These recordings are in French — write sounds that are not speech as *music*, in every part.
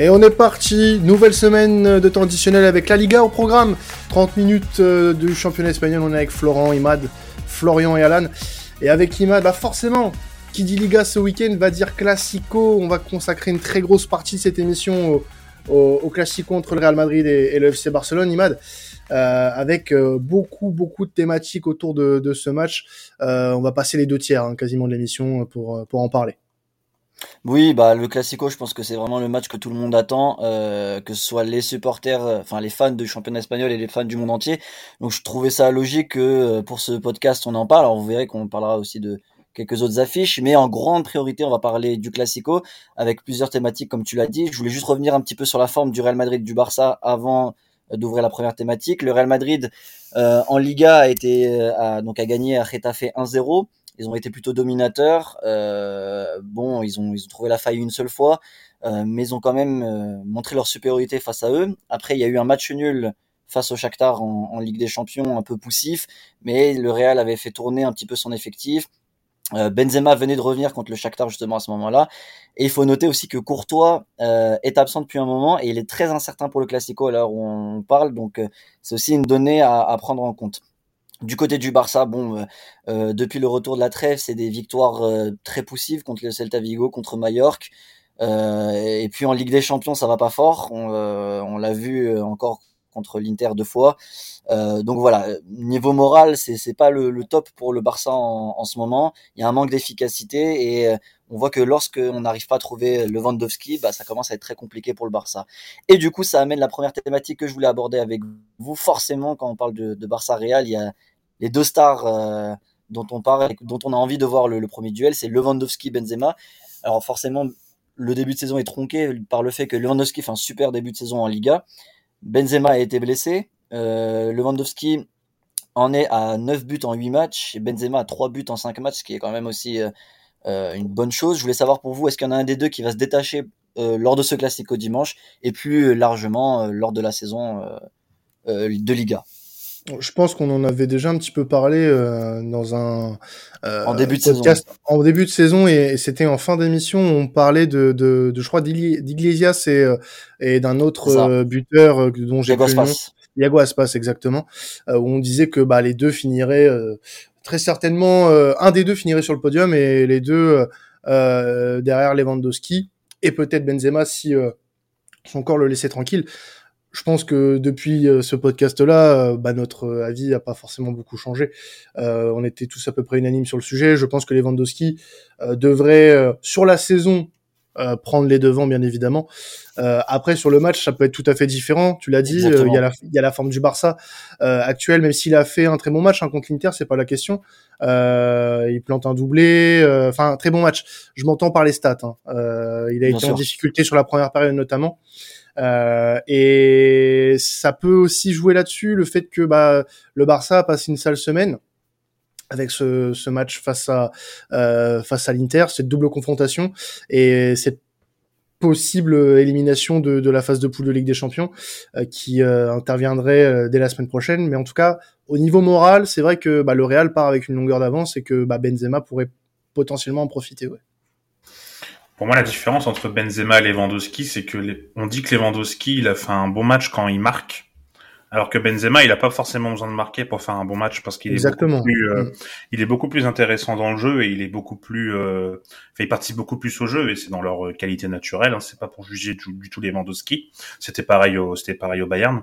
Et on est parti, nouvelle semaine de temps additionnel avec la Liga au programme. 30 minutes euh, du championnat espagnol, on est avec Florent, Imad, Florian et Alan. Et avec Imad, bah forcément, qui dit Liga ce week-end va dire Classico. On va consacrer une très grosse partie de cette émission au, Classico entre le Real Madrid et, le FC Barcelone, Imad. Euh, avec euh, beaucoup beaucoup de thématiques autour de, ce match. on va passer les deux tiers hein, quasiment de l'émission pour, pour en parler. Oui, bah le Classico, je pense que c'est vraiment le match que tout le monde attend, euh, que ce soit les supporters, euh, enfin les fans du championnat espagnol et les fans du monde entier. Donc je trouvais ça logique que euh, pour ce podcast on en parle. Alors vous verrez qu'on parlera aussi de quelques autres affiches, mais en grande priorité on va parler du Classico avec plusieurs thématiques comme tu l'as dit. Je voulais juste revenir un petit peu sur la forme du Real Madrid du Barça avant d'ouvrir la première thématique. Le Real Madrid en Liga a été donc a gagné à Getafe 1-0 ils ont été plutôt dominateurs. Bon, ils ont, ils ont trouvé la faille une seule fois, euh, mais ils ont quand même euh, montré leur supériorité face à eux. Après, il y a eu un match nul face au Shakhtar en, Ligue des Champions, un peu poussif, mais le Real avait fait tourner un petit peu son effectif. Benzema venait de revenir contre le Shakhtar justement à ce moment-là. Et il faut noter aussi que Courtois euh, est absent depuis un moment et il est très incertain pour le Classico à l'heure où on parle. Donc c'est aussi une donnée à, prendre en compte. Du côté du Barça, bon, euh, euh, depuis le retour de la trêve, c'est des victoires euh, très poussives contre le Celta Vigo, contre Mallorca. et puis en Ligue des Champions, ça va pas fort. On, l'a vu encore contre l'Inter deux fois. donc voilà, niveau moral, c'est c'est pas le, top pour le Barça en, en, ce moment. Il y a un manque d'efficacité et on voit que lorsque on n'arrive pas à trouver Lewandowski, bah ça commence à être très compliqué pour le Barça. Et du coup, ça amène la première thématique que je voulais aborder avec vous. Forcément, quand on parle de, de Barça Real, il y a les deux stars euh, dont on parle, dont on a envie de voir le, premier duel, c'est Lewandowski-Benzema. Alors forcément, le début de saison est tronqué par le fait que Lewandowski fait un super début de saison en Liga. Benzema a été blessé. Euh, Lewandowski en est à 9 buts en 8 matchs et Benzema a 3 buts en 5 matchs, ce qui est quand même aussi euh, une bonne chose. Je voulais savoir pour vous, est-ce qu'il y en a un des deux qui va se détacher lors de ce classique au dimanche et plus largement lors de la saison de Liga? Je pense qu'on en avait déjà un petit peu parlé euh, dans un euh, en début de podcast saison. en début de saison et, c'était en fin d'émission on parlait de, de, de je crois d'Iglesias et, euh, et d'un autre buteur dont j'ai plus le nom. Iago Aspas exactement. Où on disait que bah les deux finiraient très certainement un des deux finirait sur le podium et les deux derrière Lewandowski et peut-être Benzema si son corps le laissait tranquille je pense que depuis euh, ce podcast-là, euh, bah, notre avis n'a pas forcément beaucoup changé. Euh, on était tous à peu près unanimes sur le sujet. Je pense que Lewandowski euh, devrait, sur la saison, prendre les devants, bien évidemment. après, sur le match, ça peut être tout à fait différent. Tu l'as dit, il y, a la, y a la forme du Barça actuel, même s'il a fait un très bon match hein, contre l'Inter, c'est pas la question. il plante un doublé, enfin très bon match. Je m'entends par les stats. Hein. il a été en difficulté sur la première période notamment. Euh, et ça peut aussi jouer là-dessus le fait que bah, le Barça a passé une sale semaine avec ce, match face à euh, face à l'Inter, cette double confrontation et cette possible élimination de, la phase de poule de Ligue des Champions euh, qui interviendrait dès la semaine prochaine. Mais en tout cas, au niveau moral, c'est vrai que bah, le Real part avec une longueur d'avance et que bah, Benzema pourrait potentiellement en profiter. Ouais. Pour moi, la différence entre Benzema et Lewandowski, c'est que les... on dit que Lewandowski, il a fait un bon match quand il marque, alors que Benzema, il a pas forcément besoin de marquer pour faire un bon match parce qu'il est beaucoup plus, euh, mm. il est beaucoup plus intéressant dans le jeu et il est beaucoup plus, euh... enfin, il participe beaucoup plus au jeu et c'est dans leur qualité naturelle. Hein. C'est pas pour juger du, du tout Lewandowski. C'était pareil au, c'était pareil au Bayern,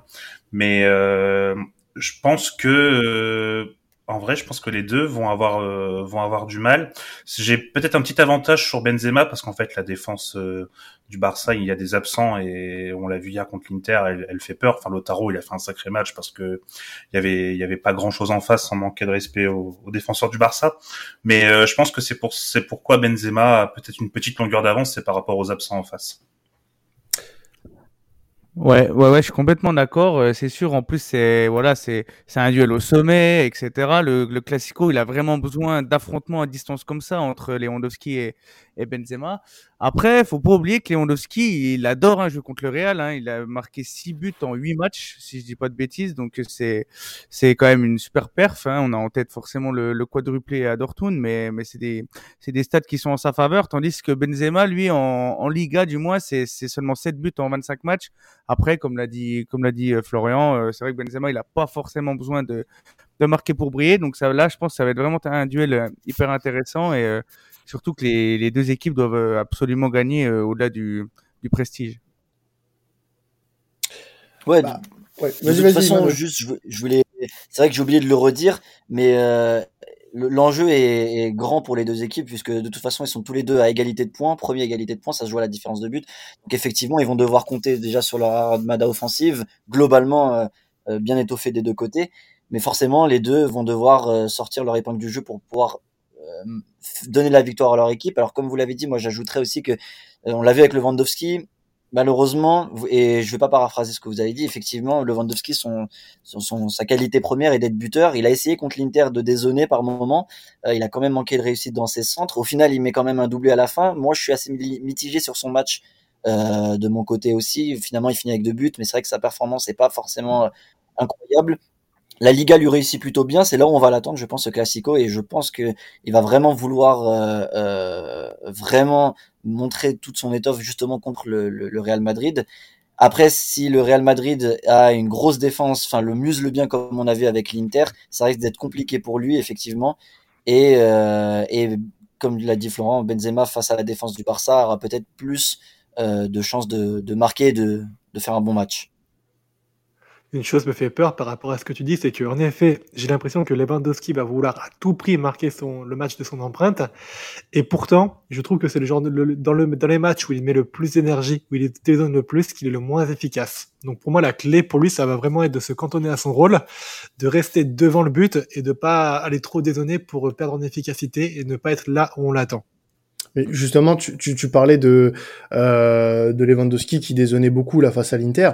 mais euh, je pense que euh, en vrai, je pense que les deux vont avoir euh, vont avoir du mal. J'ai peut-être un petit avantage sur Benzema parce qu'en fait la défense euh, du Barça, il y a des absents et on l'a vu hier contre l'Inter, elle, fait peur. Enfin, Lotaro, il a fait un sacré match parce que il y avait y avait pas grand chose en face sans manquer de respect aux, défenseurs du Barça. Mais euh, je pense que c'est pour c'est pourquoi Benzema a peut-être une petite longueur d'avance, c'est par rapport aux absents en face. Ouais, ouais, ouais, je suis complètement d'accord. Euh, c'est sûr. En plus, c'est voilà, c'est c'est un duel au sommet, etc. Le, le Classico, il a vraiment besoin d'affrontements à distance comme ça entre Lewandowski et, et Benzema. Après, faut pas oublier que Lewandowski, il adore un jeu contre le Real. Hein. Il a marqué 6 buts en 8 matchs, si je dis pas de bêtises. Donc c'est c'est quand même une super perf. Hein. On a en tête forcément le, quadruplé à Dortmund, mais mais c'est des c'est des stats qui sont en sa faveur. Tandis que Benzema, lui, en, en Liga, du moins, c'est c'est seulement 7 buts en 25 matchs. Après, comme l'a dit comme l'a dit euh, Florian, euh, c'est vrai que Benzema, il a pas forcément besoin de de marquer pour briller. Donc ça, là, je pense que ça va être vraiment un duel euh, hyper intéressant et surtout que les, les, deux équipes doivent euh, absolument gagner euh, au-delà du, du, prestige. Ouais, bah, ouais. de toute façon, juste, je, voulais, c'est vrai que j'ai oublié de le redire, mais euh, l'enjeu est, est, grand pour les deux équipes puisque de toute façon ils sont tous les deux à égalité de points, premier égalité de points, ça se joue à la différence de but. Donc effectivement, ils vont devoir compter déjà sur leur armada offensive, globalement euh, euh bien étoffée des deux côtés, mais forcément les deux vont devoir sortir leur épingle du jeu pour pouvoir donner la victoire à leur équipe. Alors comme vous l'avez dit, moi j'ajouterais aussi que euh, on l'a vu avec Lewandowski, malheureusement, et je vais pas paraphraser ce que vous avez dit, effectivement, Lewandowski, son, son, sa qualité première est d'être buteur. Il a essayé contre l'Inter de dézonner par moment. Euh, il a quand même manqué de réussite dans ses centres. Au final, il met quand même un doublé à la fin. Moi, je suis assez mitigé sur son match euh, de mon côté aussi. Finalement, il finit avec deux buts, mais c'est vrai que sa performance n'est pas forcément incroyable la Liga lui réussit plutôt bien. C'est là où on va l'attendre, je pense, ce Classico, et je pense que il va vraiment vouloir euh, euh, vraiment montrer toute son étoffe justement contre le, le, Real Madrid. Après, si le Real Madrid a une grosse défense, enfin le muscle bien comme on a vu avec l'Inter, ça risque d'être compliqué pour lui effectivement. Et, euh, comme l'a dit Florent, Benzema face à la défense du Barça aura peut-être plus de chances de, de marquer, de, de faire un bon match une chose me fait peur par rapport à ce que tu dis, c'est qu'en effet, j'ai l'impression que Lewandowski va vouloir à tout prix marquer son, le match de son empreinte. Et pourtant, je trouve que c'est le genre de, dans, le, dans les matchs où il met le plus d'énergie, où il dézone le plus, qu'il est le moins efficace. Donc pour moi, la clé pour lui, ça va vraiment être de se cantonner à son rôle, de rester devant le but et de pas aller trop dézonner pour perdre en efficacité et ne pas être là où on l'attend. Mais justement, tu, tu, tu parlais de euh, de Lewandowski qui dézonnait beaucoup la face à l'Inter,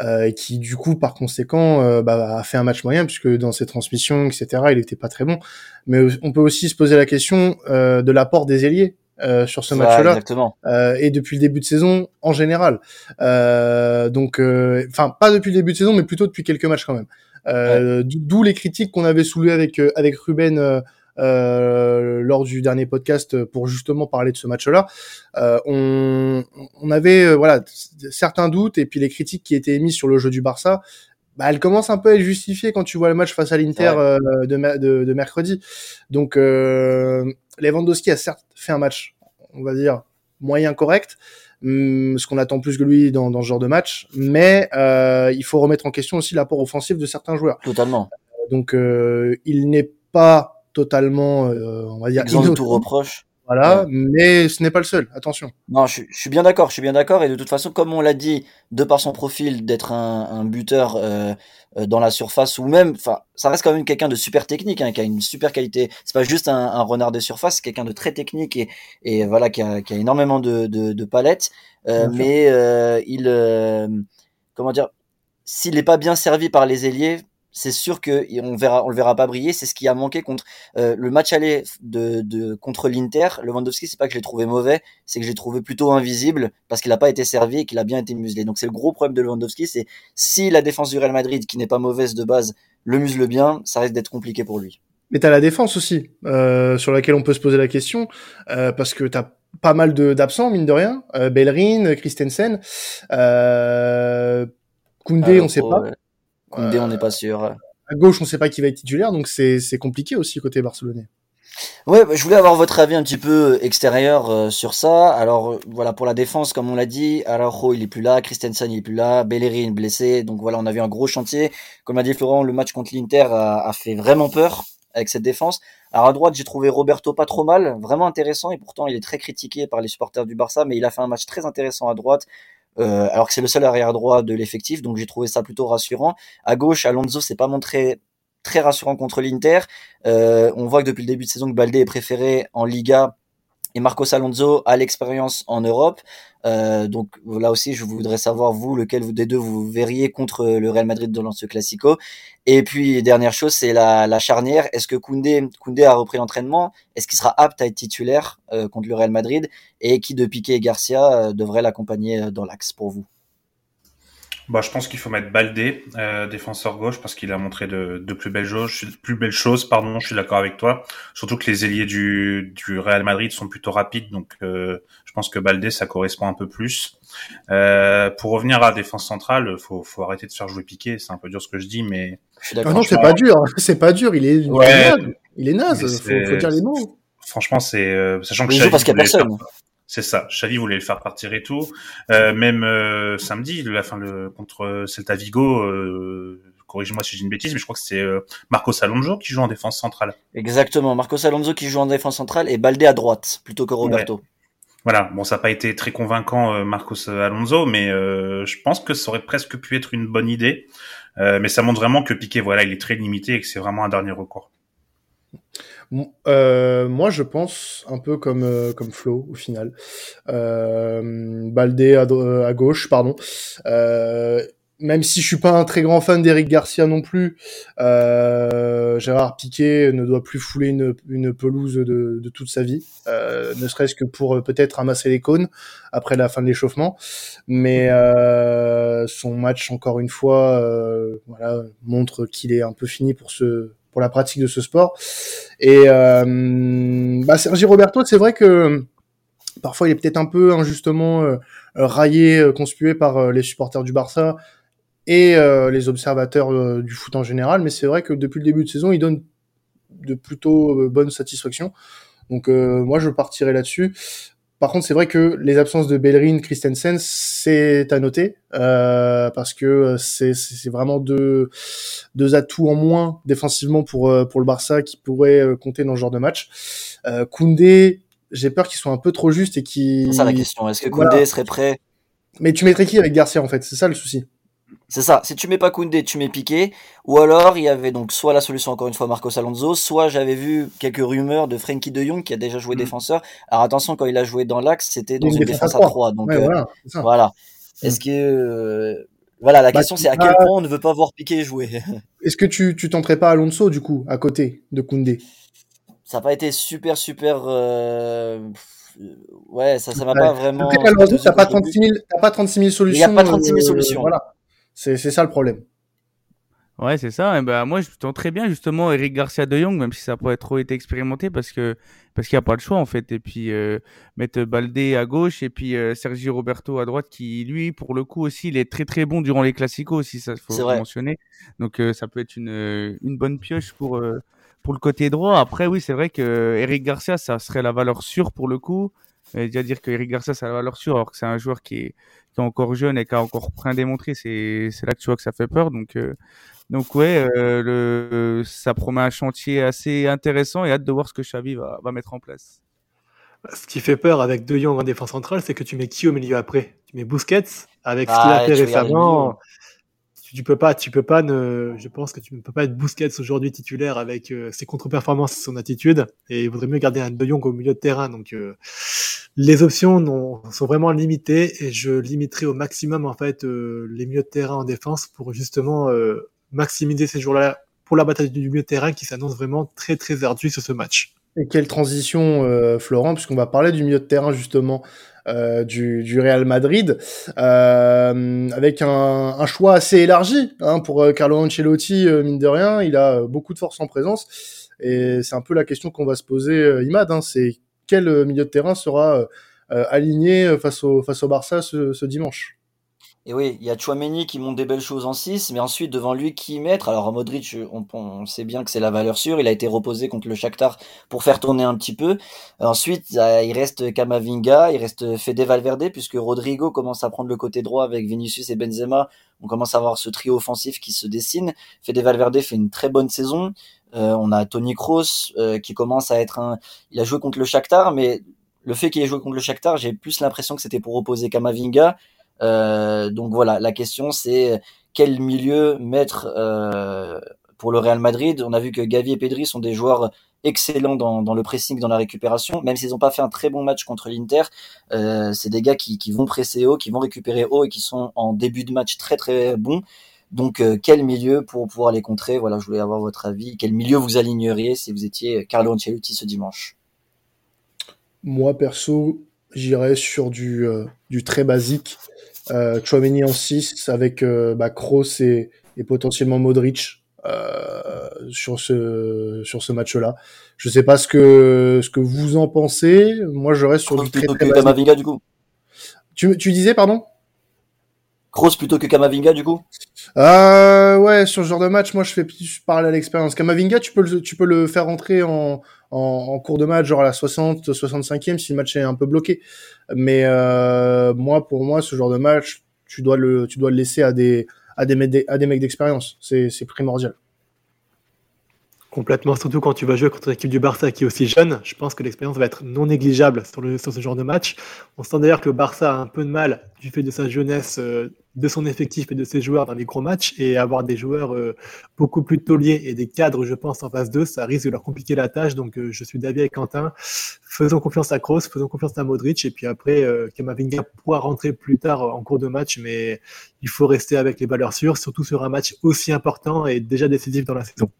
euh, et qui du coup, par conséquent, euh, bah, a fait un match moyen puisque dans ses transmissions, etc., il était pas très bon. Mais on peut aussi se poser la question euh, de l'apport des ailiers euh, sur ce match-là euh, et depuis le début de saison en général. Euh, donc, euh, enfin, pas depuis le début de saison, mais plutôt depuis quelques matchs quand même. Euh, D'où les critiques qu'on avait soulevées avec avec Ruben euh, lors du dernier podcast pour justement parler de ce match-là. Euh, on, on, avait euh, voilà certains doutes et puis les critiques qui étaient émises sur le jeu du Barça. Bah, elles commencent un peu à être justifiées quand tu vois le match face à l'Inter de, de, de, mercredi. Donc Lewandowski a certes fait un match, on va dire moyen correct, hum, ce qu'on attend plus que lui dans, dans ce genre de match, mais euh, il faut remettre en question aussi l'apport offensif de certains joueurs. Totalement. Donc euh, il n'est pas totalement, euh, on va dire, de tout reproche. Voilà, mais ce n'est pas le seul. Attention. Non, je, je suis bien d'accord. Je suis bien d'accord. Et de toute façon, comme on l'a dit, de par son profil, d'être un, un, buteur euh, euh, dans la surface ou même, enfin, ça reste quand même quelqu'un de super technique, hein, qui a une super qualité. C'est pas juste un, un renard de surface, c'est quelqu'un de très technique et, et voilà, qui a, qui a énormément de, de, de palettes. Euh, mais euh, il, comment dire, s'il n'est pas bien servi par les ailiers, c'est sûr que on verra, on le verra pas briller. C'est ce qui a manqué contre euh, le match aller de, de contre l'Inter. Lewandowski, c'est pas que je l'ai trouvé mauvais, c'est que je l'ai trouvé plutôt invisible parce qu'il n'a pas été servi et qu'il a bien été muselé. Donc c'est le gros problème de Lewandowski, c'est si la défense du Real Madrid, qui n'est pas mauvaise de base, le musle bien, ça risque d'être compliqué pour lui. Mais t'as la défense aussi, euh, sur laquelle on peut se poser la question, euh, parce que t'as pas mal d'absents, mine de rien. Euh, Bellerin, Christensen, euh, Koundé, on sait pas. On n'est pas sûr. À gauche, on ne sait pas qui va être titulaire, donc c'est compliqué aussi côté barcelonais. Ouais, bah, je voulais avoir votre avis un petit peu extérieur euh, sur ça. Alors euh, voilà pour la défense, comme on l'a dit, Araujo il est plus là, Christensen il est plus là, Bellerin blessé, donc voilà on a vu un gros chantier. Comme a dit Florent, le match contre l'Inter a, a, fait vraiment peur avec cette défense. Alors à droite j'ai trouvé Roberto pas trop mal, vraiment intéressant et pourtant il est très critiqué par les supporters du Barça, mais il a fait un match très intéressant à droite. Euh, alors que c'est le seul arrière droit de l'effectif, donc j'ai trouvé ça plutôt rassurant. À gauche, Alonso s'est pas montré très rassurant contre l'Inter. Euh, on voit que depuis le début de saison que Baldé est préféré en Liga et Marcos Alonso a l'expérience en Europe. Euh, donc là aussi, je voudrais savoir vous lequel des deux vous verriez contre le Real Madrid dans ce classico. Et puis dernière chose, c'est la, charnière. Est-ce que Koundé, Koundé a repris l'entraînement? Est-ce qu'il sera apte à être titulaire euh, contre le Real Madrid? Et qui de Piqué et Garcia euh, devrait l'accompagner dans l'axe pour vous? Bah, je pense qu'il faut mettre Baldé, euh, défenseur gauche, parce qu'il a montré de, de plus belles choses. Plus belles choses, pardon. Je suis d'accord avec toi. Surtout que les ailiers du, du Real Madrid sont plutôt rapides, donc euh, je pense que Baldé ça correspond un peu plus. Euh, pour revenir à la défense centrale, faut, faut arrêter de faire jouer Piqué. C'est un peu dur ce que je dis, mais. Je ah non, c'est pas dur. *laughs* C'est pas dur. Il est, ouais, il est naze. Il est naze. Faut, faut, dire les mots. Franchement, c'est euh, sachant que. Il joue parce qu'il n'y a personne. C'est ça. Xavi voulait le faire partir et tout. Euh, même euh, samedi, la fin le contre Celta Vigo. Euh, Corrige-moi si j'ai une bêtise, mais je crois que c'est euh, Marcos Alonso qui joue en défense centrale. Exactement, Marcos Alonso qui joue en défense centrale et Baldé à droite plutôt que Roberto. Voilà, bon, ça n'a pas été très convaincant euh, Marcos Alonso, mais je pense que ça aurait presque pu être une bonne idée. mais ça montre vraiment que Piqué, voilà, il est très limité et que c'est vraiment un dernier recours. Euh, moi, je pense un peu comme euh, comme Flo au final. Euh, Baldé à, gauche, pardon. Euh, même si je suis pas un très grand fan d'Eric Garcia non plus, euh, Gérard Piquet ne doit plus fouler une, une pelouse de, de, toute sa vie, euh, ne serait-ce que pour peut-être ramasser les cônes après la fin de l'échauffement. Mais euh, son match, encore une fois, voilà, montre qu'il est un peu fini pour ce pour la pratique de ce sport. Et euh, bah, Sergi Roberto, c'est vrai que parfois il est peut-être un peu injustement euh, raillé, euh, conspué par euh, les supporters du Barça et les observateurs du foot en général, mais c'est vrai que depuis le début de saison, il donne de plutôt bonnes satisfactions. Donc moi, je partirai là-dessus. Par contre, c'est vrai que les absences de Bellerin, Christensen, c'est à noter euh, parce que c'est vraiment deux, deux atouts en moins défensivement pour euh, pour le Barça qui pourraient euh, compter dans ce genre de match. Euh, Koundé, j'ai peur qu'il soit un peu trop juste et qu'il. C'est ça la question. Est-ce que Koundé serait prêt? Mais tu mettrais qui avec Garcia en fait? C'est ça le souci. C'est ça. Si tu mets pas Koundé, tu mets Piqué. Ou alors, il y avait donc soit la solution, encore une fois, Marcos Alonso, soit j'avais vu quelques rumeurs de Frankie de Jong qui a déjà joué mm. défenseur. Alors attention, quand il a joué dans l'axe, c'était dans une, défense à 3. Donc, euh, voilà. Mm. Est-ce que, euh, voilà, la bah, question c'est à quel point on ne veut pas voir Piqué jouer. *laughs* Est-ce que tu, tu tenterais pas Alonso, du coup, à côté de Koundé? Ça n'a pas été super, super, euh, ouais, ça, ça m'a pas vraiment. t'as pas 36 000, pas 36 000 solutions. Il n'y a pas 36 000 solutions. Voilà. C'est ça le problème. Ouais, c'est ça. Et ben, moi, je tente très bien justement Eric Garcia de Jong, même si ça n'a pas trop été expérimenté, parce que parce qu'il n'y a pas le choix en fait. Et puis euh, mettre Baldé à gauche et puis euh, Sergio Roberto à droite, qui lui, pour le coup aussi, il est très très bon durant les classicos aussi, ça faut le mentionner. Donc euh, ça peut être une une bonne pioche pour pour le côté droit. Après, oui, c'est vrai que Eric Garcia, ça serait la valeur sûre pour le coup. Et déjà dire que Eric Garcia, ça a la valeur sûre, alors que c'est un joueur qui est qui est encore jeune et qui a encore rien démontré, c'est c'est là que tu vois que ça fait peur. Donc euh, donc ouais, euh, le, ça promet un chantier assez intéressant et hâte de voir ce que Xavi va, va mettre en place. Ce qui fait peur avec De Jong en défense centrale, c'est que tu mets qui au milieu après Tu mets Busquets avec ce qu'il a ah, fait récemment tu peux pas, tu peux pas ne, je pense que tu ne peux pas être Busquets aujourd'hui titulaire avec euh, ses contre-performances et son attitude. Et il vaudrait mieux garder un De Jong au milieu de terrain. Donc, euh, les options sont vraiment limitées et je limiterai au maximum, en fait, euh, les milieux de terrain en défense pour justement maximiser ces jours-là pour la bataille du milieu de terrain qui s'annonce vraiment très, très ardue sur ce match. Et quelle transition, Florent, puisqu'on va parler du milieu de terrain justement euh, du, du, Real Madrid, euh, avec un, un, choix assez élargi hein, pour euh, Carlo Ancelotti, euh, mine de rien, il a beaucoup de force en présence, et c'est un peu la question qu'on va se poser, Imad, hein, c'est quel milieu de terrain sera aligné face au, face au Barça ce, ce dimanche et oui, il y a Chouameni qui monte des belles choses en 6, mais ensuite devant lui qui mettre? Alors Modric, on, on sait bien que c'est la valeur sûre, il a été reposé contre le Shakhtar pour faire tourner un petit peu. Ensuite, il reste Kamavinga, il reste Fede Valverde puisque Rodrigo commence à prendre le côté droit avec Vinicius et Benzema. On commence à voir ce trio offensif qui se dessine. Fede Valverde fait une très bonne saison. Euh, on a Tony Kroos euh, qui commence à être un il a joué contre le Shakhtar mais le fait qu'il ait joué contre le Shakhtar, j'ai plus l'impression que c'était pour opposer Kamavinga donc voilà, la question c'est quel milieu mettre euh, pour le Real Madrid? On a vu que Gavi et Pedri sont des joueurs excellents dans, dans le pressing, dans la récupération. Même s'ils n'ont pas fait un très bon match contre l'Inter, euh, c'est des gars qui, qui vont presser haut, qui vont récupérer haut et qui sont en début de match très très bons. Donc euh, quel milieu pour pouvoir les contrer? Voilà, je voulais avoir votre avis. Quel milieu vous aligneriez si vous étiez Carlo Ancelotti ce dimanche? Moi perso, j'irais sur du, euh, du très basique. Euh, Chouameni en 6 avec euh, bah, Kroos et, et potentiellement Modric euh, sur ce sur ce match-là. Je sais pas ce que ce que vous en pensez. Moi, je reste sur du très, très Kamavinga du coup. Tu, tu disais pardon? Kroos plutôt que Kamavinga du coup euh, Ouais, sur ce genre de match, moi je fais plus parler à l'expérience. Kamavinga, tu peux le, tu peux le faire rentrer en, en, en, cours de match, genre à la 60, 65e si le match est un peu bloqué. Mais euh, moi, pour moi, ce genre de match, tu dois le, tu dois le laisser à des, à des, à des mecs d'expérience. C'est primordial. Complètement, surtout quand tu vas jouer contre l'équipe du Barça qui est aussi jeune. Je pense que l'expérience va être non négligeable sur, ce genre de match. On sent d'ailleurs que le Barça a un peu de mal du fait de sa jeunesse, euh, de son effectif et de ses joueurs dans les gros matchs. Et avoir des joueurs euh, beaucoup plus tauliers et des cadres, je pense, en face d'eux, ça risque de leur compliquer la tâche. Donc euh, je suis d'avis avec Quentin. Faisons confiance à Kroos, faisons confiance à Modric. Et puis après, Kamavinga pourra rentrer plus tard en cours de match. Mais il faut rester avec les valeurs sûres, surtout sur un match aussi important et déjà décisif dans la saison.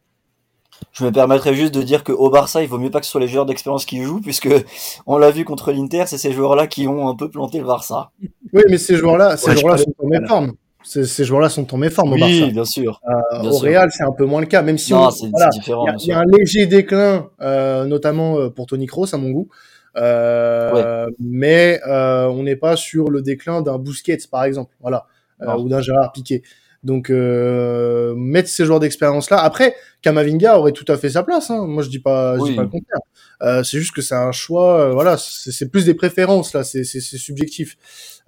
Je me permettrais juste de dire que au Barça, il vaut mieux pas que ce soit les joueurs d'expérience qui jouent, puisque *laughs* on l'a vu contre l'Inter, c'est ces joueurs-là qui ont un peu planté le Barça. Oui, mais ces joueurs-là, ces joueurs-là sont en méforme. Ces, joueurs-là sont en méforme au Barça. Oui, bien sûr. Euh, au Real, c'est un peu moins le cas, même si non, c'est différent. Il y, a un léger déclin, euh, notamment euh, pour Tony Kroos à mon goût. Euh, Mais euh, on n'est pas sur le déclin d'un Busquets, par exemple, voilà, euh, ou d'un Gérard Piqué. Donc euh, mettre ces joueurs d'expérience là. Après, Kamavinga aurait tout à fait sa place. Hein. Moi, je dis pas, je dis pas le contraire. Euh, c'est juste que c'est un choix. Euh, voilà, c'est plus des préférences là. C'est subjectif.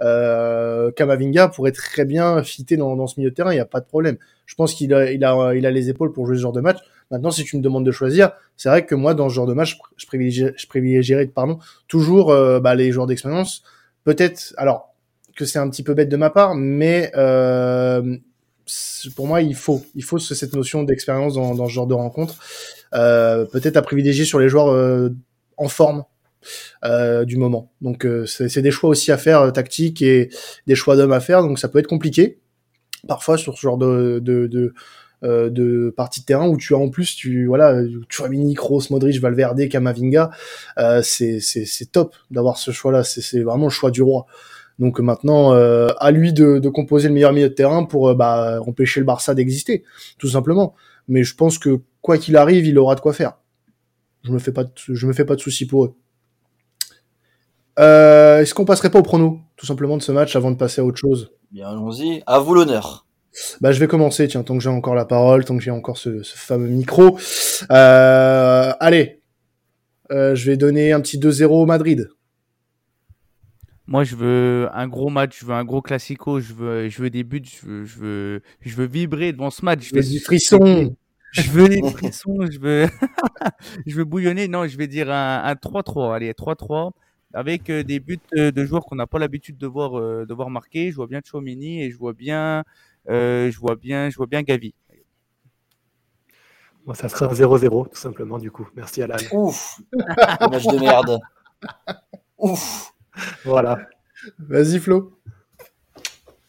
Euh, Kamavinga pourrait très bien fitter dans, dans ce milieu de terrain. Il y a pas de problème. Je pense qu'il a, il a, il a les épaules pour jouer ce genre de match. Maintenant, si tu me demandes de choisir, c'est vrai que moi, dans ce genre de match, je privilégierais, je privilégierais pardon, toujours euh, bah, les joueurs d'expérience. Peut-être, alors que c'est un petit peu bête de ma part, mais euh, pour moi, il faut, il faut cette notion d'expérience dans, ce genre de rencontre. Euh, Peut-être à privilégier sur les joueurs euh, en forme euh, du moment. Donc, euh, c'est des choix aussi à faire euh, tactiques et des choix d'hommes à faire. Donc, ça peut être compliqué parfois sur ce genre de, de, de euh, de partie de terrain où tu as en plus tu voilà tu as Mini Kroos Modric Valverde Kamavinga euh, c'est c'est top d'avoir ce choix là c'est vraiment le choix du roi donc maintenant, euh, à lui de, de, composer le meilleur milieu de terrain pour euh, bah, empêcher le Barça d'exister, tout simplement. Mais je pense que quoi qu'il arrive, il aura de quoi faire. Je me fais pas, de, je me fais pas de soucis pour eux. Euh, Est-ce qu'on passerait pas au prono, tout simplement, de ce match avant de passer à autre chose? Bien, allons-y. À vous l'honneur. Bah, je vais commencer, tiens, tant que j'ai encore la parole, tant que j'ai encore ce, ce, fameux micro. Euh, allez, euh, je vais donner un petit 2-0 au Madrid. Moi, je veux un gros match, je veux un gros classico, je veux, je veux des buts, je veux, je veux, je veux vibrer devant ce match. Je veux du frisson. Je veux des frissons, je veux, *laughs* je veux bouillonner. Non, je vais dire un 3-3. Allez, 3-3 avec euh, des buts euh, de joueurs qu'on n'a pas l'habitude de voir, euh, de voir marquer. Je vois bien Chouamini et je vois bien, euh, je vois bien, je vois bien Gavi. Moi, ça sera un 0-0 tout simplement du coup. Merci Alan. Ouf, *laughs* match de merde. Ouf. Voilà. Vas-y, Flo.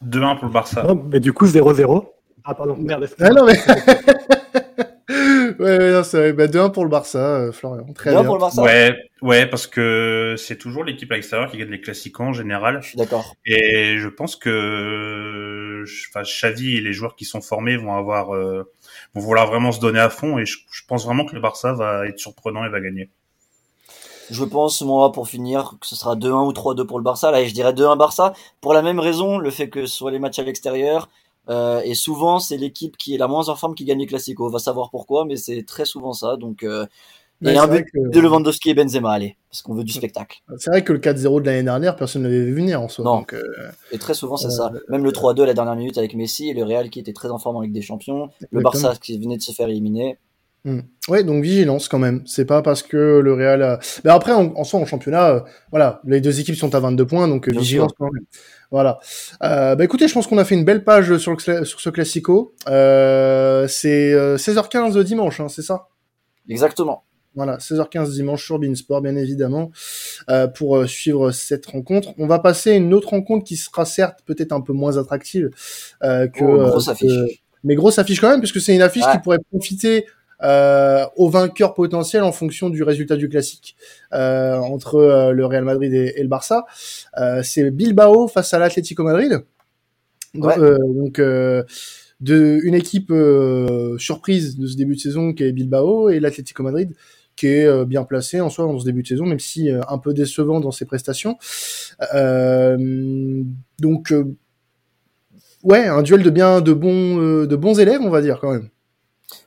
2-1 pour le Barça. Non, mais du coup, 0-0. Ah, pardon, merde. Ah, non, mais. *laughs* ouais, ouais, non, c'est bah, 2-1 pour le Barça, euh, Florian. Très bien. Pour le Barça ouais, ouais, parce que c'est toujours l'équipe à l'extérieur qui gagne les classiques en général. Je suis d'accord. Et je pense que enfin, Xavi et les joueurs qui sont formés vont avoir, euh, vont vouloir vraiment se donner à fond. Et je, je pense vraiment que le Barça va être surprenant et va gagner. Je pense, moi, pour finir, que ce sera 2-1 ou 3-2 pour le Barça. Là, je dirais 2-1 Barça. Pour la même raison, le fait que ce soit les matchs à l'extérieur. Euh, et souvent, c'est l'équipe qui est la moins en forme qui gagne les classicos. On va savoir pourquoi, mais c'est très souvent ça. Donc, euh, et un but que... de Lewandowski et Benzema, allez, parce qu'on veut du spectacle. C'est vrai que le 4-0 de l'année dernière, personne ne l'avait vu venir en soi. Non. Donc, euh... Et très souvent, c'est ça. Même le 3-2 à la dernière minute avec Messi et le Real qui était très en forme en Ligue des Champions. Le Barça qui venait de se faire éliminer. Hmm. Ouais, donc vigilance quand même. C'est pas parce que le Real. A... Mais après, en, en soi, en championnat, euh, voilà, les deux équipes sont à 22 points, donc euh, vigilance quand même. Voilà. Euh, bah écoutez, je pense qu'on a fait une belle page sur, le, sur ce classico. Euh, c'est 16h15 dimanche, hein, c'est ça? Exactement. Voilà, 16h15 dimanche sur Beansport, bien évidemment, euh, pour suivre cette rencontre. On va passer à une autre rencontre qui sera certes peut-être un peu moins attractive que. Oh, grosse affiche. mais grosse affiche quand même, puisque c'est une affiche qui pourrait profiter euh, au vainqueur potentiel en fonction du résultat du classique euh, entre euh, le Real Madrid et, le Barça. Euh, c'est Bilbao face à l'Atlético Madrid. Donc, donc de une équipe surprise de ce début de saison qui est Bilbao et l'Atlético Madrid qui est bien placé en soi dans ce début de saison, même si un peu décevant dans ses prestations. donc ouais, un duel de bien, de bons, de bons élèves, on va dire quand même.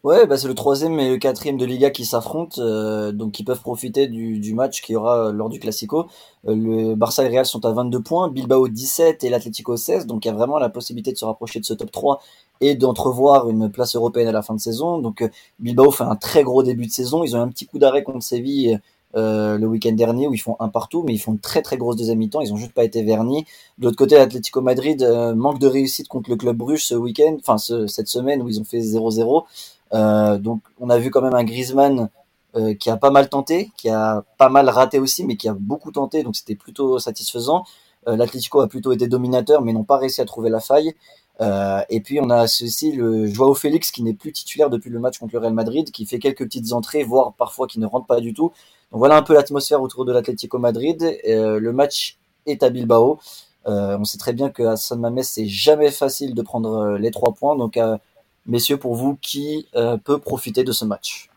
Ouais, bah c'est le troisième et le quatrième de Liga qui s'affrontent, euh, donc qui peuvent profiter du, match qu'il y aura lors du Classico. Euh, le Barça et le Real sont à 22 points, Bilbao 17 et l'Atlético 16, donc il y a vraiment la possibilité de se rapprocher de ce top 3 et d'entrevoir une place européenne à la fin de saison. Donc euh, Bilbao fait un très gros début de saison, ils ont un petit coup d'arrêt contre Séville euh, le week-end dernier où ils font un partout, mais ils font une très très grosse deuxième mi-temps. Ils ont juste pas été vernis. De l'autre côté, l'Atlético Madrid manque de réussite contre le club Bruges ce week-end, enfin cette semaine où ils ont fait 0-0. Euh, donc on a vu quand même un Griezmann euh, qui a pas mal tenté, qui a pas mal raté aussi, mais qui a beaucoup tenté, donc c'était plutôt satisfaisant. Euh, L'Atlético a plutôt été dominateur, mais n'ont pas réussi à trouver la faille. Euh, et puis on a aussi le Joao Félix qui n'est plus titulaire depuis le match contre le Real Madrid, qui fait quelques petites entrées, voire parfois qui ne rentre pas du tout. Donc voilà un peu l'atmosphère autour de l'Atlético Madrid. Euh, le match est à Bilbao. Euh, on sait très bien que à San Mamés c'est jamais facile de prendre les trois points, donc Messieurs, pour vous, qui euh, peut profiter de ce match?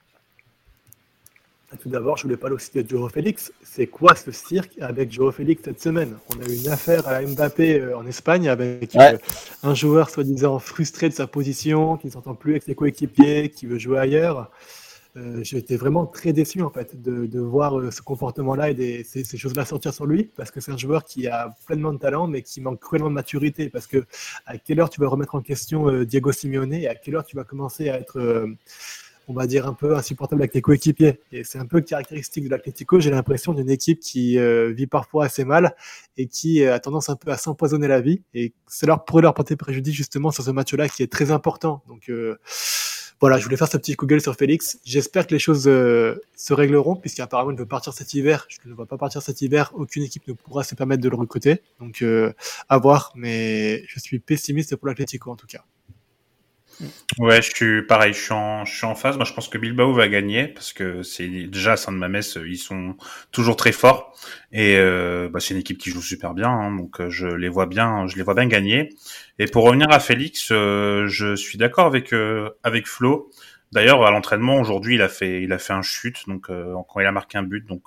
Ah, Tout d'abord, je voulais parler aussi de Joe Félix. C'est quoi ce cirque avec Joe Félix cette semaine? On a eu une affaire à Mbappé euh, en Espagne avec euh, un joueur soi-disant frustré de sa position, qui ne s'entend plus avec ses coéquipiers, qui veut jouer ailleurs. Euh, été vraiment très déçu en fait de, de voir euh, ce comportement-là et des, ces, choses-là sortir sur lui parce que c'est un joueur qui a pleinement de talent mais qui manque cruellement de maturité parce que à quelle heure tu vas remettre en question euh, Diego Simeone et à quelle heure tu vas commencer à être on va dire un peu insupportable avec tes coéquipiers? Et c'est un peu caractéristique de l'Atlético j'ai l'impression d'une équipe qui vit parfois assez mal et qui a tendance un peu à s'empoisonner la vie. Et c'est leur pourrait leur porter préjudice justement sur ce match-là qui est très important. Donc voilà, je voulais faire ce petit Google sur Félix. J'espère que les choses euh, se régleront, puisqu'apparemment il veut partir cet hiver. Je ne vois pas partir cet hiver. Aucune équipe ne pourra se permettre de le recruter. Donc, euh, à voir. Mais je suis pessimiste pour l'Atlético en tout cas. Ouais, je suis pareil, je suis en, je suis en phase. Moi, je pense que Bilbao va gagner parce que c'est déjà San Mames, ils sont toujours très forts et euh, bah, c'est une équipe qui joue super bien, hein, donc euh, je les vois bien, je les vois bien gagner. Et pour revenir à Félix, euh, je suis d'accord avec avec Flo. D'ailleurs, à l'entraînement aujourd'hui, il a fait il a fait un chute, donc quand il a marqué un but, donc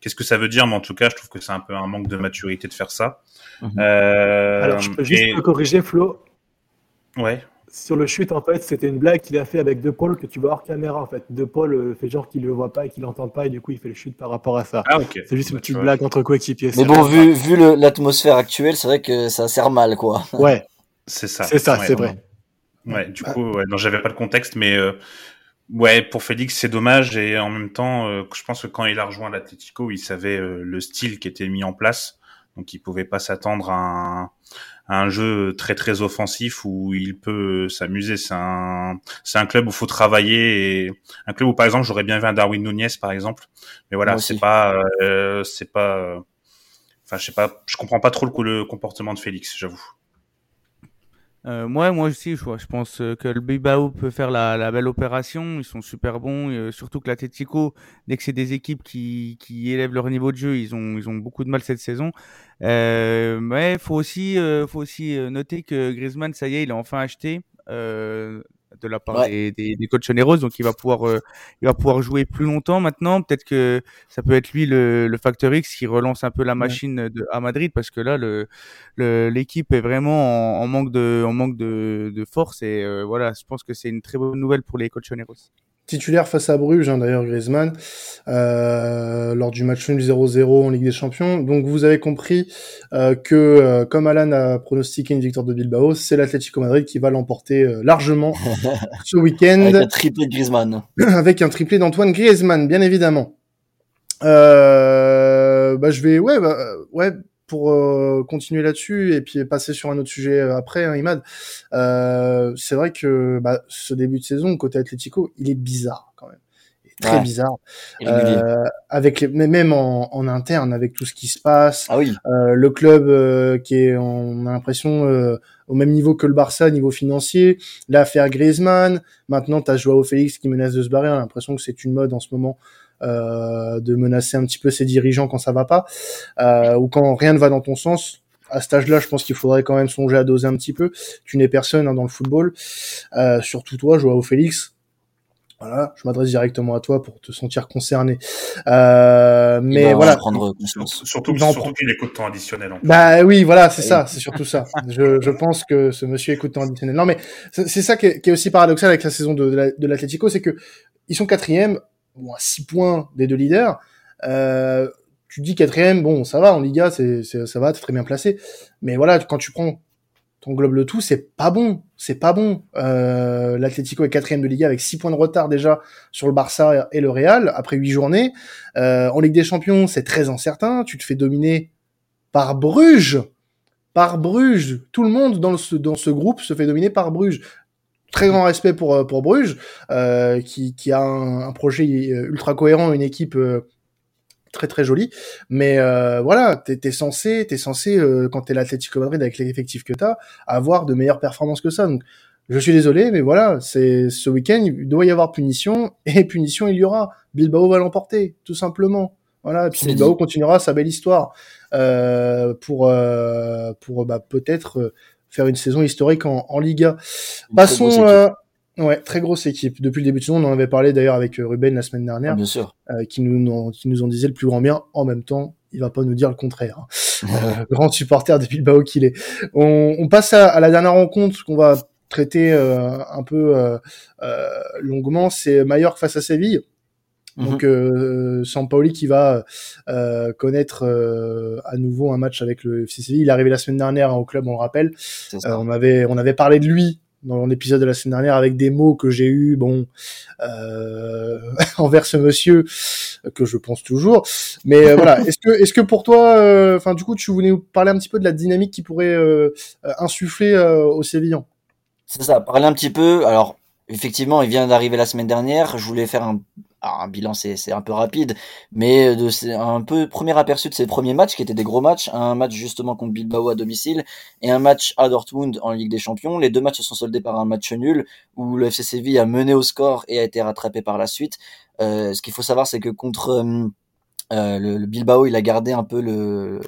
qu'est-ce que ça veut dire? Mais en tout cas, je trouve que c'est un peu un manque de maturité de faire ça. Mhm. Alors, je peux juste corriger Flo. Ouais sur le chute, en fait, c'était une blague qu'il a fait avec De Paul que tu vois hors caméra, en fait. De Paul euh, fait genre qu'il le voit pas et qu'il l'entend pas, et du coup, il fait le chute par rapport à ça. Ah, ok. C'est juste une petite blague entre coéquipiers. Mais bon, vu, vu l'atmosphère actuelle, c'est vrai que ça sert mal, quoi. *laughs* Ouais. C'est ça. C'est ça, c'est vrai. Ouais, du coup, ouais, non, j'avais pas le contexte, mais euh, ouais, pour Félix, c'est dommage, et en même temps, euh, je pense que quand il a rejoint l'Atletico, il savait le style qui était mis en place, donc il pouvait pas s'attendre à un un jeu très très offensif où il peut s'amuser. C'est un c'est un club où faut travailler et un club où par exemple j'aurais bien vu un Darwin Nunez par exemple. Mais voilà, c'est pas euh, c'est pas enfin je sais pas, je comprends pas trop le, le comportement de Félix, j'avoue. Euh, moi, moi aussi, je, je pense euh, que le Bilbao peut faire la, belle opération. Ils sont super bons, euh, surtout que l'Atletico, dès que c'est des équipes qui, élèvent leur niveau de jeu, ils ont, beaucoup de mal cette saison. Euh, mais faut aussi noter que Griezmann, ça y est, il a enfin acheté de la part des, des, des Colchoneros, donc il va pouvoir euh, il va pouvoir jouer plus longtemps maintenant. Peut-être que ça peut être lui le, le facteur X qui relance un peu la machine de, à Madrid parce que là le l'équipe est vraiment en, manque de en manque de, de force et euh, voilà, je pense que c'est une très bonne nouvelle pour les Colchoneros. Titulaire face à Bruges, hein, d'ailleurs Griezmann, euh, lors du match nul 0-0 en Ligue des Champions. Donc vous avez compris euh, que, euh, comme Alan a pronostiqué une victoire de Bilbao, c'est l'Atlético Madrid qui va l'emporter euh, largement *laughs* ce week-end. Avec un triplé de Griezmann. *clears throat* Avec un triplé d'Antoine Griezmann, bien évidemment. bah je vais, ouais, bah, ouais, pour euh, continuer là-dessus et puis passer sur un autre sujet euh, après, hein, Imad, euh, c'est vrai que bah, ce début de saison côté Atlético, il est bizarre quand même. très bizarre. Euh, avec les, même en, en, interne, avec tout ce qui se passe. Ah oui. Euh, le club qui est, on a l'impression, au même niveau que le Barça, niveau financier. L'affaire Griezmann. Maintenant, tu as Joao Félix qui menace de se barrer. On a l'impression que c'est une mode en ce moment euh, de menacer un petit peu ses dirigeants quand ça va pas, euh, ou quand rien ne va dans ton sens. À cet âge-là, je pense qu'il faudrait quand même songer à doser un petit peu. Tu n'es personne hein, dans le football, euh, surtout toi, Joao Félix. Voilà, je m'adresse directement à toi pour te sentir concerné. Euh, mais voilà. Prendre surtout, surtout qu'il écoute ton additionnel. En bah oui, voilà, c'est ça, c'est surtout ça. Je, je pense que ce monsieur écoute ton additionnel. Non, mais c'est ça qui est, qui est, aussi paradoxal avec la saison de, de l'Atlético, c'est que ils sont quatrième bon, à 6 points des deux leaders. Euh, tu dis quatrième, bon, ça va, en Liga, c'est, ça va, t'es très bien placé. Mais voilà, quand tu prends, globe le tout, c'est pas bon, c'est pas bon. Euh, L'Atlético est quatrième de Liga avec 6 points de retard déjà sur le Barça et le Real après 8 journées. Euh, en Ligue des Champions, c'est très incertain. Tu te fais dominer par Bruges, par Bruges. Tout le monde dans, dans ce groupe se fait dominer par Bruges très grand respect pour euh, pour Bruges, euh, qui, qui a un, projet euh, ultra cohérent, une équipe très très jolie. Mais voilà, t'es es censé, t'es censé quand t'es l'Atlético Madrid avec l'effectif que t'as, avoir de meilleures performances que ça. Donc je suis désolé, mais voilà, c'est ce week-end il doit y avoir punition *laughs* et punition il y aura. Bilbao va l'emporter, tout simplement. Voilà, puis Bilbao continuera sa belle histoire euh, pour pour bah, peut-être faire une saison historique en, en Liga. Passons. Euh, ouais, très grosse équipe. Depuis le début de saison, on en avait parlé d'ailleurs avec euh, Ruben la semaine dernière, ah, bien sûr. Euh, qui nous qui nous en disait le plus grand bien. En même temps, il va pas nous dire le contraire. Hein. euh, *laughs* grand supporter de Bilbao qu'il est. On, on passe à, à, la dernière rencontre qu'on va traiter euh, un peu euh, longuement. C'est Mallorca face à Séville. Donc mhm. euh, Sampaoli qui va euh, connaître euh, à nouveau un match avec le FC Séville. Il est arrivé la semaine dernière hein, au club, on le rappelle. Euh, on avait on avait parlé de lui dans l'épisode de la semaine dernière avec des mots que j'ai eu bon euh, *laughs* envers ce monsieur que je pense toujours. Mais voilà, *laughs* est-ce que est-ce que pour toi, enfin du coup, tu voulais nous parler un petit peu de la dynamique qui pourrait insuffler au Sévillan C'est ça, parler un petit peu. Alors effectivement, il vient d'arriver la semaine dernière. Je voulais faire un, un bilan, c'est un peu rapide, mais de un peu premier aperçu de ses premiers matchs, qui étaient des gros matchs. Un match justement contre Bilbao à domicile et un match à Dortmund en Ligue des Champions. Les deux matchs se sont soldés par un match nul où le FC Séville a mené au score et a été rattrapé par la suite. Euh, ce qu'il faut savoir, c'est que contre euh, euh, le, Bilbao, il a gardé un peu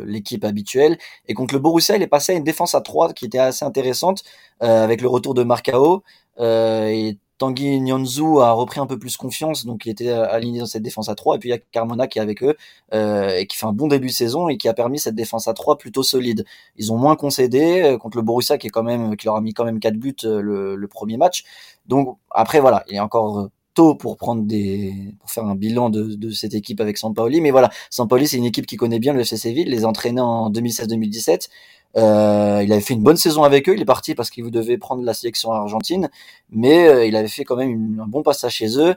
l'équipe habituelle. Et contre le Borussia, il est passé à une défense à 3 qui était assez intéressante, euh, avec le retour de Marcao. Euh, et Tanguy Nyonzu a repris un peu plus confiance, donc il était aligné dans cette défense à 3. Et puis il y a Carmona qui est avec eux, euh, et qui fait un bon début de saison et qui a permis cette défense à 3 plutôt solide. Ils ont moins concédé contre le Borussia qui est quand même, qui leur a mis quand même 4 buts le premier match. Donc après voilà, il est encore tôt pour prendre des pour faire un bilan de, de cette équipe avec Sampaoli. Mais voilà Sampaoli c'est une équipe qui connaît bien le FC Séville les entraînait en 2016-2017 euh, il avait fait une bonne saison avec eux. Il est parti parce qu'il devait prendre la sélection argentine. Mais euh, il avait fait quand même un bon passage chez eux.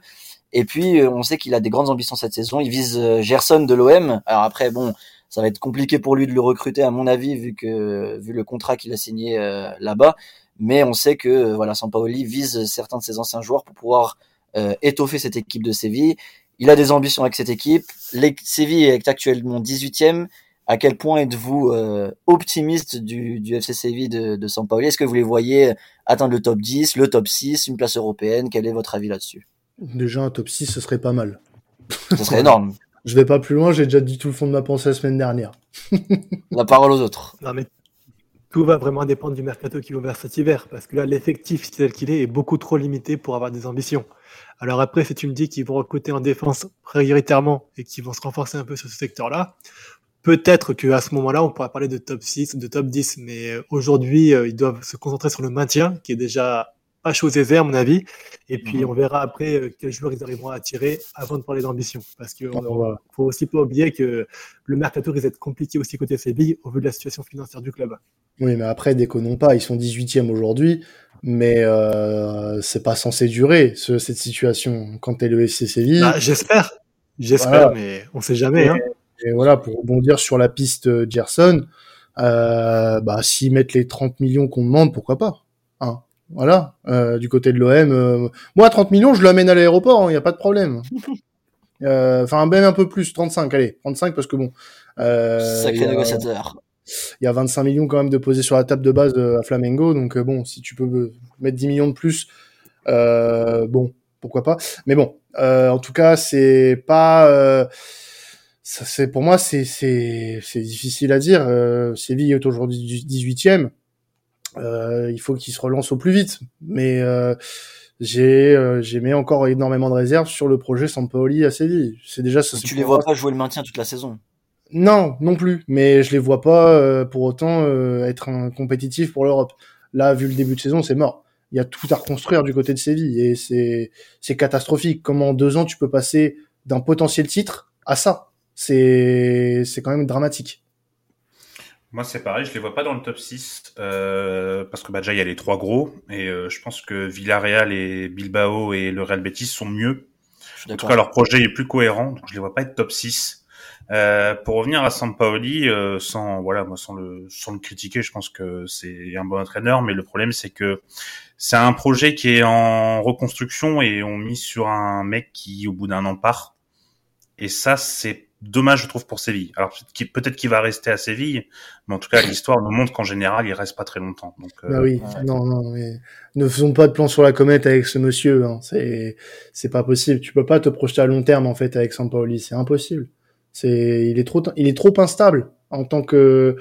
Et puis euh, on sait qu'il a des grandes ambitions cette saison. Il vise euh, Gerson de l'OM alors après bon ça va être compliqué pour lui de le recruter à mon avis vu que vu le contrat qu'il a signé là-bas. Mais on sait que voilà Sampaoli vise certains de ses anciens joueurs pour pouvoir euh, étoffer cette équipe de Séville. Il a des ambitions avec cette équipe. Les, Séville est actuellement 18e. À quel point êtes-vous euh, optimiste du, du, FC Séville de, de Sampaoli Est-ce que vous les voyez atteindre le top 10, le top 6, une place européenne? Quel est votre avis là-dessus? Déjà un top 6, ce serait pas mal. Ce serait énorme. *laughs* Je vais pas plus loin, j'ai déjà dit tout le fond de ma pensée la semaine dernière. *laughs* la parole aux autres. Non mais tout va vraiment dépendre du mercato qui va ouvert cet hiver, parce que là, l'effectif tel qu'il est est beaucoup trop limité pour avoir des ambitions. Alors après, si tu me dis qu'ils vont recruter en défense prioritairement et qu'ils vont se renforcer un peu sur ce secteur-là, peut-être qu'à ce moment-là, on pourra parler de top 6, de top 10, mais euh, aujourd'hui, euh, ils doivent se concentrer sur le maintien, qui est déjà pas chose aisée à mon avis. Et puis mhm. on verra après euh, quels joueurs ils arriveront à attirer avant de parler d'ambition. Parce qu'il ne faut aussi pas oublier que le mercato risque d'être compliqué aussi côté Séville au vu de la situation financière du club. Oui, mais après, déconnons pas, ils sont 18e aujourd'hui, mais euh, c'est pas censé durer cette situation quand t'es le FC Séville. Bah, j'espère, j'espère, mais on sait jamais. Hein. Et, voilà, pour rebondir sur la piste Gerson, euh, bah, s'ils mettent les 30 millions qu'on demande, pourquoi pas hein Voilà, euh, du côté de l'OM, euh, moi 30 millions, je l'amène à l'aéroport, il hein, n'y a pas de problème. *laughs* Euh, enfin, même un peu plus, 35, allez, 35 parce que bon. Sacré négociateur il y a 25 millions quand même de poser sur la table de base à Flamengo. Donc bon, si tu peux mettre 10 millions de plus, euh, bon, pourquoi pas. Mais bon, euh, en tout cas, c'est pas ça c'est pour moi c'est c'est c'est difficile à dire. Euh, Séville est aujourd'hui 18e. Euh, il faut qu'il se relance au plus vite. Mais euh, j'ai euh, j'ai mis encore énormément de réserves sur le projet Sampaoli à Séville. C'est déjà ça. Tu les vois pas jouer le maintien toute la saison? Non, non plus. Mais je les vois pas euh, pour autant euh, être un compétitif pour l'Europe. Là, vu le début de saison, c'est mort. Il y a tout à reconstruire du côté de Séville et c'est c'est catastrophique. Comment en deux ans tu peux passer d'un potentiel titre à ça? C'est c'est quand même dramatique. Moi, c'est pareil, je les vois pas dans le top 6 euh, parce que bah, déjà il y a les trois gros et euh, je pense que Villarreal et Bilbao et le Real Betis sont mieux. En tout cas, leur projet est plus cohérent, donc je les vois pas être top 6. Euh, pour revenir à Sampaoli, euh, sans voilà, moi sans le sans le critiquer, je pense que c'est un bon entraîneur, mais le problème c'est que c'est un projet qui est en reconstruction et on mise sur un mec qui au bout d'un an part. Et ça, c'est dommage, je trouve, pour Séville. Alors peut-être qu'il va rester à Séville, mais en tout cas, l'histoire nous montre qu'en général, il reste pas très longtemps. Donc, euh, bah oui, non, non, mais ne faisons pas de plan sur la comète avec ce monsieur. Hein. C'est, c'est pas possible. Tu peux pas te projeter à long terme en fait avec Sampaoli. C'est impossible. C'est, il est trop, il est trop instable en tant que,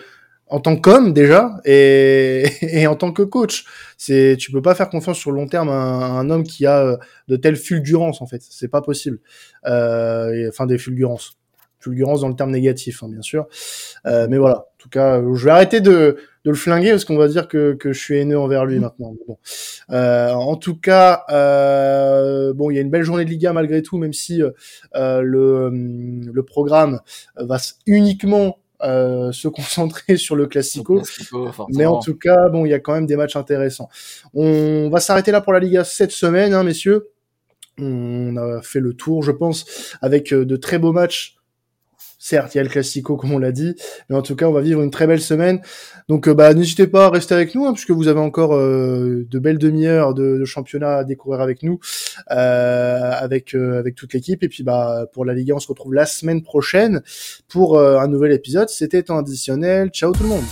en tant qu'homme déjà et, *laughs* et en tant que coach. C'est, tu peux pas faire confiance sur le long terme à un, homme qui a de telles fulgurances en fait. C'est pas possible. Euh, enfin des fulgurances fulgurance dans le terme négatif, hein, bien sûr. Euh, mais voilà, en tout cas, je vais arrêter de, de le flinguer parce qu'on va dire que, que je suis haineux envers lui maintenant. Bon. Euh, en tout cas, euh, bon, il y a une belle journée de Liga malgré tout, même si euh, le, le programme va uniquement euh, se *laughs* concentrer sur le classico. mais en tout cas, bon, il y a quand même des matchs intéressants. On va s'arrêter là pour la Liga cette semaine, hein, messieurs. On a fait le tour, je pense, avec de très beaux matchs Certes, il y a le Classico, comme on l'a dit, mais en tout cas, on va vivre une très belle semaine. Donc, euh, bah, n'hésitez pas à rester avec nous, hein, puisque vous avez encore euh, de belles demi-heures de, championnat à découvrir avec nous, euh, avec avec toute l'équipe. Et puis, bah, pour la Ligue 1, on se retrouve la semaine prochaine pour un nouvel épisode. C'était temps additionnel. Ciao tout le monde.